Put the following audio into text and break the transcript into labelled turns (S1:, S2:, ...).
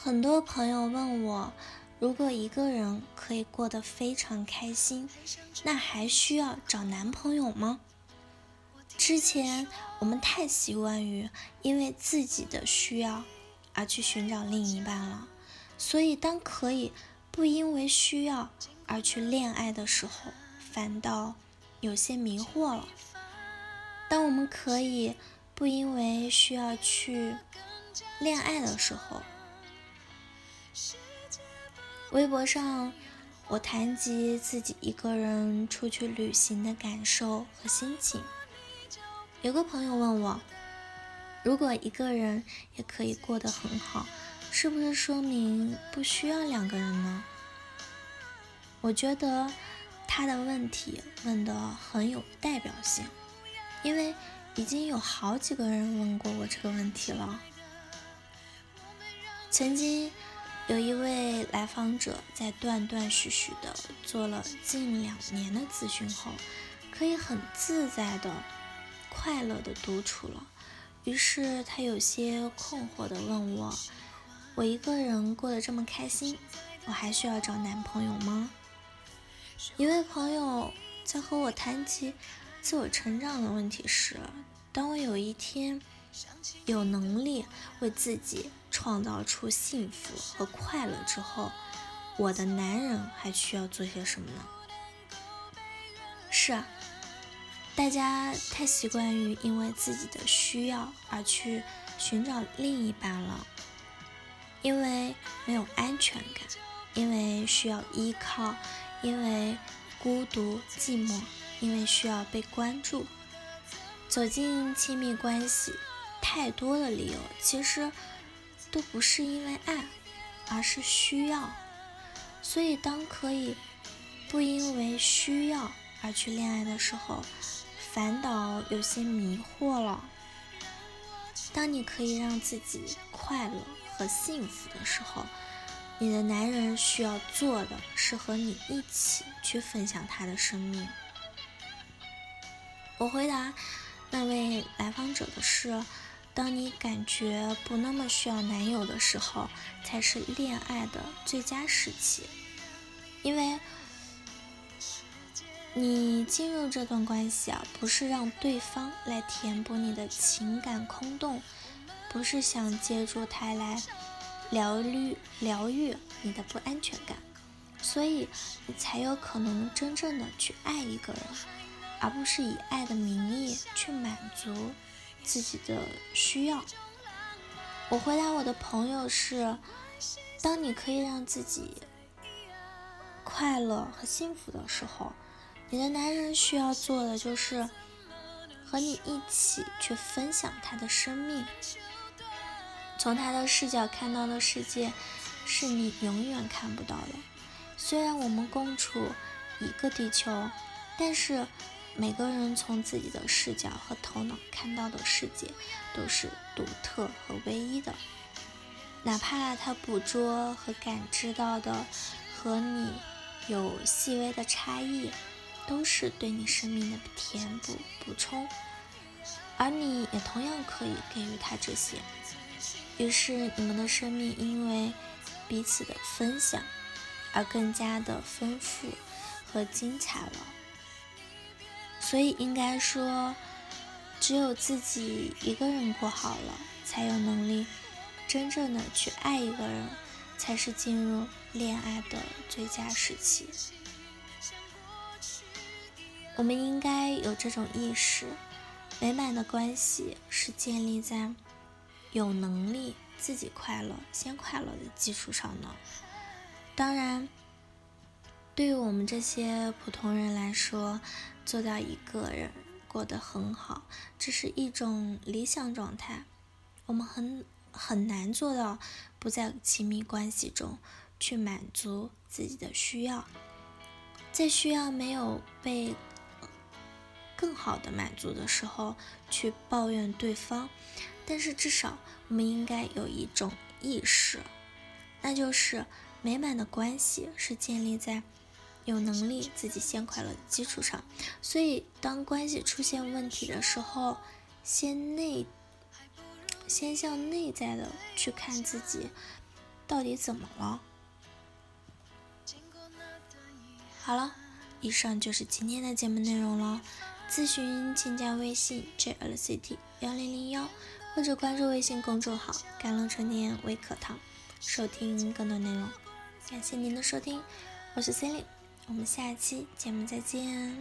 S1: 很多朋友问我，如果一个人可以过得非常开心，那还需要找男朋友吗？之前我们太习惯于因为自己的需要而去寻找另一半了，所以当可以不因为需要而去恋爱的时候，反倒有些迷惑了。当我们可以不因为需要去恋爱的时候，微博上，我谈及自己一个人出去旅行的感受和心情。有个朋友问我，如果一个人也可以过得很好，是不是说明不需要两个人呢？我觉得他的问题问得很有代表性，因为已经有好几个人问过我这个问题了。曾经。有一位来访者在断断续续的做了近两年的咨询后，可以很自在的、快乐的独处了。于是他有些困惑的问我：“我一个人过得这么开心，我还需要找男朋友吗？”一位朋友在和我谈及自我成长的问题时，当我有一天有能力为自己。创造出幸福和快乐之后，我的男人还需要做些什么呢？是啊，大家太习惯于因为自己的需要而去寻找另一半了，因为没有安全感，因为需要依靠，因为孤独寂寞，因为需要被关注，走进亲密关系，太多的理由，其实。都不是因为爱，而是需要。所以，当可以不因为需要而去恋爱的时候，反倒有些迷惑了。当你可以让自己快乐和幸福的时候，你的男人需要做的是和你一起去分享他的生命。我回答那位来访者的是。当你感觉不那么需要男友的时候，才是恋爱的最佳时期。因为，你进入这段关系啊，不是让对方来填补你的情感空洞，不是想借助他来疗愈疗愈你的不安全感，所以你才有可能真正的去爱一个人，而不是以爱的名义去满足。自己的需要，我回答我的朋友是：当你可以让自己快乐和幸福的时候，你的男人需要做的就是和你一起去分享他的生命，从他的视角看到的世界是你永远看不到的。虽然我们共处一个地球，但是。每个人从自己的视角和头脑看到的世界都是独特和唯一的，哪怕他捕捉和感知到的和你有细微的差异，都是对你生命的填补补充，而你也同样可以给予他这些。于是你们的生命因为彼此的分享而更加的丰富和精彩了。所以应该说，只有自己一个人过好了，才有能力真正的去爱一个人，才是进入恋爱的最佳时期。我们应该有这种意识：美满的关系是建立在有能力自己快乐、先快乐的基础上的。当然，对于我们这些普通人来说，做到一个人过得很好，这是一种理想状态。我们很很难做到不在亲密关系中去满足自己的需要，在需要没有被更好的满足的时候去抱怨对方。但是至少我们应该有一种意识，那就是美满的关系是建立在。有能力自己先快乐的基础上，所以当关系出现问题的时候，先内，先向内在的去看自己，到底怎么了？好了，以上就是今天的节目内容了。咨询请加微信 jlct 幺零零幺，或者关注微信公众号“甘露春天微课堂”，收听更多内容。感谢您的收听，我是 c e l i n e 我们下期节目再见。